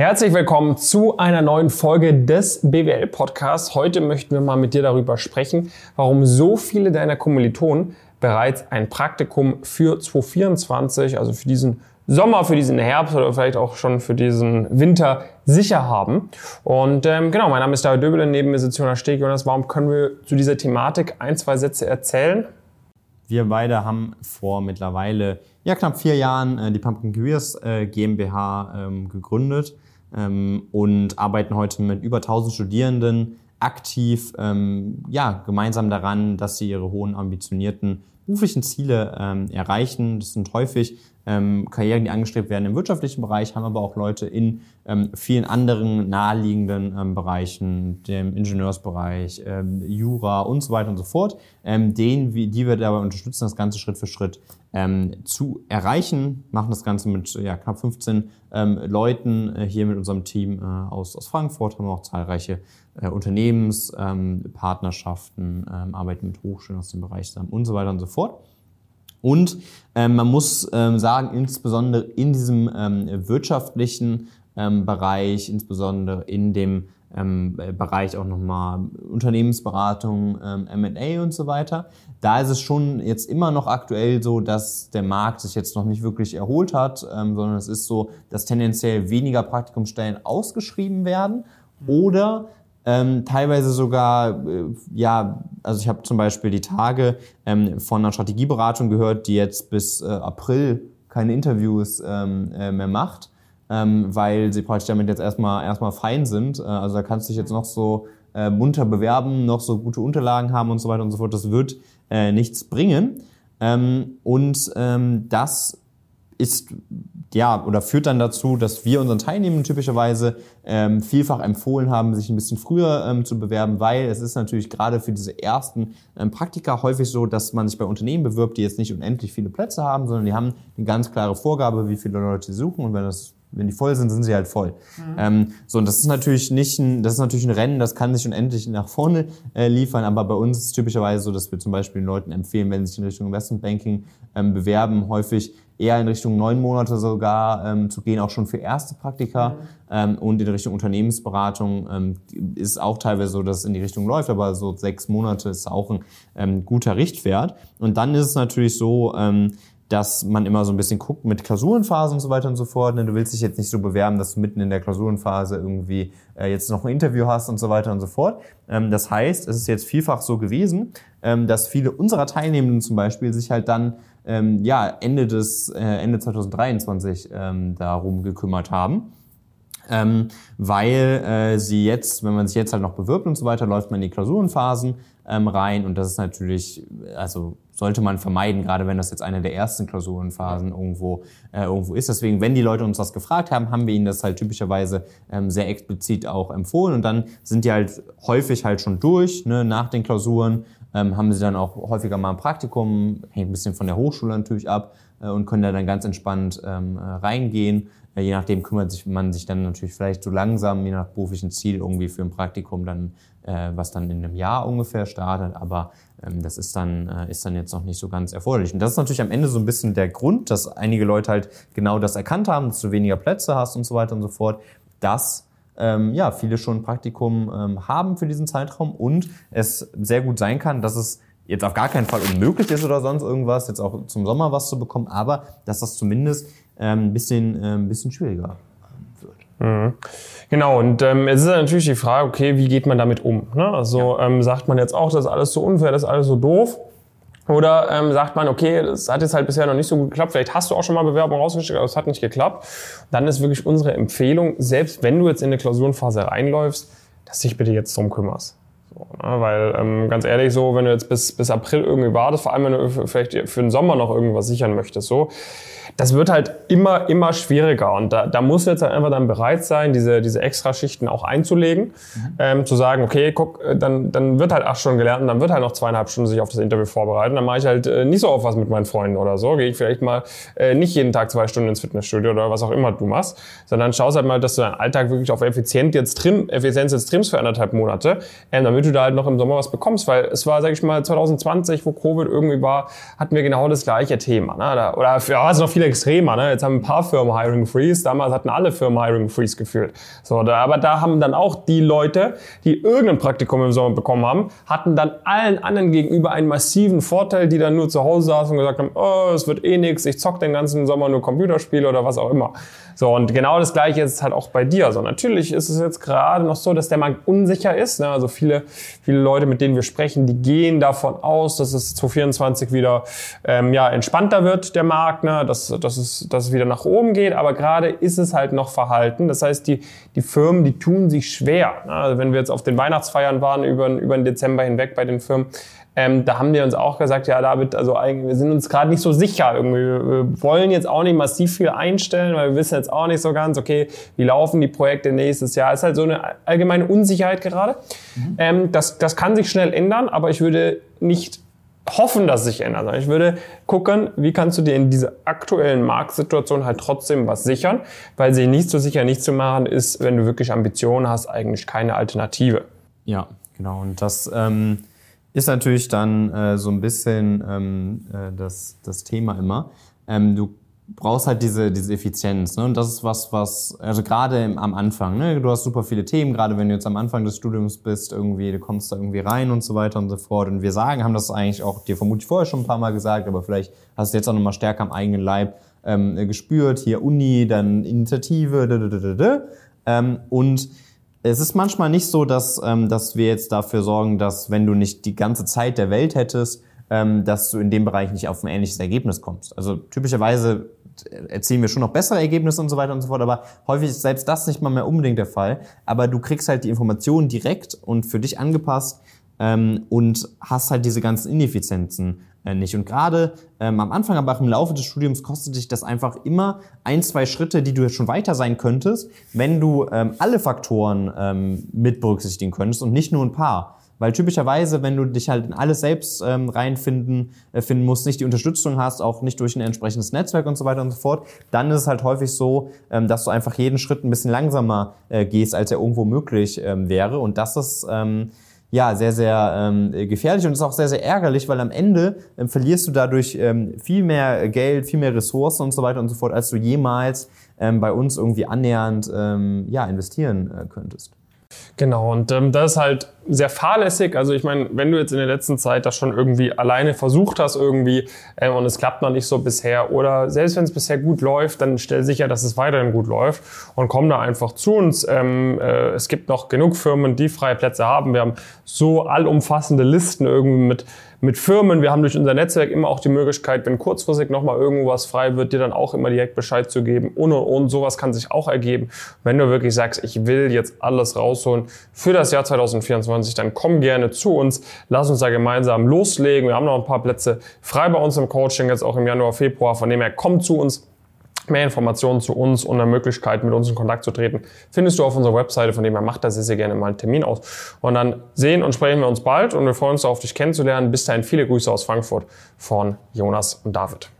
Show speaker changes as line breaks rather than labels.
Herzlich willkommen zu einer neuen Folge des BWL Podcasts. Heute möchten wir mal mit dir darüber sprechen, warum so viele deiner Kommilitonen bereits ein Praktikum für 2024, also für diesen Sommer, für diesen Herbst oder vielleicht auch schon für diesen Winter sicher haben. Und ähm, genau, mein Name ist David Döbele, neben mir sitzt Jonas Steg. Jonas, warum können wir zu dieser Thematik ein, zwei Sätze erzählen?
Wir beide haben vor mittlerweile ja, knapp vier Jahren äh, die Pumpkin Careers äh, GmbH ähm, gegründet ähm, und arbeiten heute mit über 1000 Studierenden aktiv ähm, ja, gemeinsam daran, dass sie ihre hohen ambitionierten beruflichen Ziele ähm, erreichen. Das sind häufig ähm, Karrieren, die angestrebt werden im wirtschaftlichen Bereich, haben aber auch Leute in ähm, vielen anderen naheliegenden ähm, Bereichen, dem Ingenieursbereich, ähm, Jura und so weiter und so fort, ähm, denen, die wir dabei unterstützen, das Ganze Schritt für Schritt ähm, zu erreichen. Machen das Ganze mit ja, knapp 15 ähm, Leuten äh, hier mit unserem Team äh, aus, aus Frankfurt, haben auch zahlreiche äh, Unternehmenspartnerschaften, ähm, ähm, arbeiten mit Hochschulen aus dem Bereich zusammen und so weiter und so fort. Und ähm, man muss ähm, sagen, insbesondere in diesem ähm, wirtschaftlichen ähm, Bereich, insbesondere in dem ähm, Bereich auch nochmal Unternehmensberatung, ähm, M&A und so weiter. Da ist es schon jetzt immer noch aktuell so, dass der Markt sich jetzt noch nicht wirklich erholt hat, ähm, sondern es ist so, dass tendenziell weniger Praktikumsstellen ausgeschrieben werden oder ähm, teilweise sogar, äh, ja, also ich habe zum Beispiel die Tage ähm, von einer Strategieberatung gehört, die jetzt bis äh, April keine Interviews ähm, äh, mehr macht, ähm, weil sie praktisch damit jetzt erstmal erstmal fein sind. Äh, also da kannst du dich jetzt noch so äh, munter bewerben, noch so gute Unterlagen haben und so weiter und so fort. Das wird äh, nichts bringen. Ähm, und ähm, das ist ja oder führt dann dazu, dass wir unseren Teilnehmern typischerweise ähm, vielfach empfohlen haben, sich ein bisschen früher ähm, zu bewerben, weil es ist natürlich gerade für diese ersten ähm, Praktika häufig so, dass man sich bei Unternehmen bewirbt, die jetzt nicht unendlich viele Plätze haben, sondern die haben eine ganz klare Vorgabe, wie viele Leute sie suchen. Und wenn das wenn die voll sind, sind sie halt voll. Mhm. Ähm, so, und das ist natürlich nicht ein, das ist natürlich ein Rennen, das kann sich unendlich nach vorne äh, liefern, aber bei uns ist es typischerweise so, dass wir zum Beispiel den Leuten empfehlen, wenn sie sich in Richtung Investmentbanking ähm, bewerben, häufig eher in Richtung neun Monate sogar ähm, zu gehen, auch schon für erste Praktika. Mhm. Ähm, und in Richtung Unternehmensberatung ähm, ist auch teilweise so, dass es in die Richtung läuft, aber so sechs Monate ist auch ein ähm, guter Richtwert. Und dann ist es natürlich so, ähm, dass man immer so ein bisschen guckt mit Klausurenphase und so weiter und so fort. Ne? Du willst dich jetzt nicht so bewerben, dass du mitten in der Klausurenphase irgendwie äh, jetzt noch ein Interview hast und so weiter und so fort. Ähm, das heißt, es ist jetzt vielfach so gewesen, ähm, dass viele unserer Teilnehmenden zum Beispiel sich halt dann ähm, ja Ende des äh, Ende 2023 ähm, darum gekümmert haben. Ähm, weil äh, sie jetzt, wenn man sich jetzt halt noch bewirbt und so weiter, läuft man in die Klausurenphasen ähm, rein und das ist natürlich, also sollte man vermeiden, gerade wenn das jetzt eine der ersten Klausurenphasen irgendwo, äh, irgendwo ist. Deswegen, wenn die Leute uns das gefragt haben, haben wir ihnen das halt typischerweise ähm, sehr explizit auch empfohlen. Und dann sind die halt häufig halt schon durch, ne, nach den Klausuren, ähm, haben sie dann auch häufiger mal ein Praktikum, hängt ein bisschen von der Hochschule natürlich ab äh, und können da dann ganz entspannt ähm, äh, reingehen. Äh, je nachdem kümmert sich man sich dann natürlich vielleicht so langsam, je nach beruflichen Ziel irgendwie für ein Praktikum dann, äh, was dann in einem Jahr ungefähr startet. Aber ähm, das ist dann, äh, ist dann jetzt noch nicht so ganz erforderlich. Und das ist natürlich am Ende so ein bisschen der Grund, dass einige Leute halt genau das erkannt haben, dass du weniger Plätze hast und so weiter und so fort, dass ähm, ja, viele schon ein Praktikum ähm, haben für diesen Zeitraum und es sehr gut sein kann, dass es jetzt auf gar keinen Fall unmöglich ist oder sonst irgendwas, jetzt auch zum Sommer was zu bekommen, aber dass das zumindest ähm, ein bisschen, äh, ein bisschen schwieriger wird.
Mhm. Genau, und ähm, es ist natürlich die Frage, okay, wie geht man damit um? Ne? Also ja. ähm, sagt man jetzt auch, das ist alles so unfair, das ist alles so doof. Oder ähm, sagt man, okay, das hat jetzt halt bisher noch nicht so gut geklappt, vielleicht hast du auch schon mal Bewerbung rausgeschickt, aber es hat nicht geklappt. Dann ist wirklich unsere Empfehlung, selbst wenn du jetzt in eine Klausurenphase reinläufst, dass dich bitte jetzt drum kümmerst. So, ne? Weil ähm, ganz ehrlich so, wenn du jetzt bis, bis April irgendwie wartest, vor allem wenn du vielleicht für den Sommer noch irgendwas sichern möchtest, so, das wird halt immer, immer schwieriger. Und da, da musst du jetzt halt einfach dann bereit sein, diese, diese Extraschichten auch einzulegen, mhm. ähm, zu sagen, okay, guck, äh, dann, dann wird halt acht Stunden gelernt und dann wird halt noch zweieinhalb Stunden sich auf das Interview vorbereiten. Dann mache ich halt äh, nicht so oft was mit meinen Freunden oder so. Gehe ich vielleicht mal äh, nicht jeden Tag zwei Stunden ins Fitnessstudio oder was auch immer du machst, sondern schaust halt mal, dass du deinen Alltag wirklich auf Effizient jetzt trim, Effizienz jetzt trimmst für anderthalb Monate, ähm, damit damit du da halt noch im Sommer was bekommst, weil es war, sag ich mal, 2020, wo Covid irgendwie war, hatten wir genau das gleiche Thema. Ne? Oder ja, es noch viel extremer. Ne? Jetzt haben ein paar Firmen Hiring Freeze, damals hatten alle Firmen Hiring Freeze gefühlt. So, da, aber da haben dann auch die Leute, die irgendein Praktikum im Sommer bekommen haben, hatten dann allen anderen gegenüber einen massiven Vorteil, die dann nur zu Hause saßen und gesagt haben, oh, es wird eh nix, ich zock den ganzen Sommer nur Computerspiele oder was auch immer. So, und genau das Gleiche ist halt auch bei dir. Also natürlich ist es jetzt gerade noch so, dass der Markt unsicher ist. Ne? Also viele, viele Leute, mit denen wir sprechen, die gehen davon aus, dass es 2024 wieder ähm, ja, entspannter wird, der Markt, ne? dass, dass, es, dass es wieder nach oben geht. Aber gerade ist es halt noch verhalten. Das heißt, die, die Firmen, die tun sich schwer. Ne? Also wenn wir jetzt auf den Weihnachtsfeiern waren über, über den Dezember hinweg bei den Firmen, ähm, da haben die uns auch gesagt, ja, David, also eigentlich, wir sind uns gerade nicht so sicher. Irgendwie. Wir wollen jetzt auch nicht massiv viel einstellen, weil wir wissen jetzt auch nicht so ganz, okay, wie laufen die Projekte nächstes Jahr. Es ist halt so eine allgemeine Unsicherheit gerade. Mhm. Ähm, das, das kann sich schnell ändern, aber ich würde nicht hoffen, dass es sich ändert, sondern ich würde gucken, wie kannst du dir in dieser aktuellen Marktsituation halt trotzdem was sichern, weil sie nicht so sicher nicht zu machen ist, wenn du wirklich Ambitionen hast, eigentlich keine Alternative.
Ja, genau. Und das ähm, ist natürlich dann äh, so ein bisschen ähm, äh, das, das Thema immer. Ähm, du brauchst halt diese, diese Effizienz. Ne? Und das ist was, was, also gerade am Anfang, ne? du hast super viele Themen, gerade wenn du jetzt am Anfang des Studiums bist, irgendwie, du kommst da irgendwie rein und so weiter und so fort. Und wir sagen, haben das eigentlich auch dir vermutlich vorher schon ein paar Mal gesagt, aber vielleicht hast du jetzt auch nochmal stärker am eigenen Leib ähm, gespürt. Hier Uni, dann Initiative, da, da, da, da, ähm, und es ist manchmal nicht so, dass, ähm, dass wir jetzt dafür sorgen, dass wenn du nicht die ganze Zeit der Welt hättest, ähm, dass du in dem Bereich nicht auf ein ähnliches Ergebnis kommst. Also typischerweise erzielen wir schon noch bessere Ergebnisse und so weiter und so fort, aber häufig ist selbst das nicht mal mehr unbedingt der Fall. Aber du kriegst halt die Informationen direkt und für dich angepasst ähm, und hast halt diese ganzen Ineffizienzen äh, nicht. Und gerade ähm, am Anfang, aber auch im Laufe des Studiums kostet dich das einfach immer ein, zwei Schritte, die du jetzt schon weiter sein könntest, wenn du ähm, alle Faktoren ähm, mit berücksichtigen könntest und nicht nur ein paar. Weil typischerweise, wenn du dich halt in alles selbst ähm, reinfinden äh, finden musst, nicht die Unterstützung hast, auch nicht durch ein entsprechendes Netzwerk und so weiter und so fort, dann ist es halt häufig so, ähm, dass du einfach jeden Schritt ein bisschen langsamer äh, gehst, als er irgendwo möglich ähm, wäre. Und das ist ähm, ja, sehr, sehr ähm, gefährlich und ist auch sehr, sehr ärgerlich, weil am Ende ähm, verlierst du dadurch ähm, viel mehr Geld, viel mehr Ressourcen und so weiter und so fort, als du jemals ähm, bei uns irgendwie annähernd ähm, ja, investieren äh, könntest.
Genau, und ähm, das ist halt sehr fahrlässig. Also ich meine, wenn du jetzt in der letzten Zeit das schon irgendwie alleine versucht hast irgendwie ähm, und es klappt noch nicht so bisher oder selbst wenn es bisher gut läuft, dann stell sicher, dass es weiterhin gut läuft und komm da einfach zu uns. Ähm, äh, es gibt noch genug Firmen, die freie Plätze haben. Wir haben so allumfassende Listen irgendwie mit mit Firmen. Wir haben durch unser Netzwerk immer auch die Möglichkeit, wenn kurzfristig nochmal irgendwo was frei wird, dir dann auch immer direkt Bescheid zu geben. Und, und, und sowas kann sich auch ergeben. Wenn du wirklich sagst, ich will jetzt alles rausholen für das Jahr 2024, dann komm gerne zu uns. Lass uns da gemeinsam loslegen. Wir haben noch ein paar Plätze frei bei uns im Coaching, jetzt auch im Januar, Februar. Von dem her, komm zu uns. Mehr Informationen zu uns und eine Möglichkeit, mit uns in Kontakt zu treten, findest du auf unserer Webseite, von dem her macht das sehr, sehr gerne mal einen Termin aus. Und dann sehen und sprechen wir uns bald und wir freuen uns darauf, dich kennenzulernen. Bis dahin viele Grüße aus Frankfurt von Jonas und David.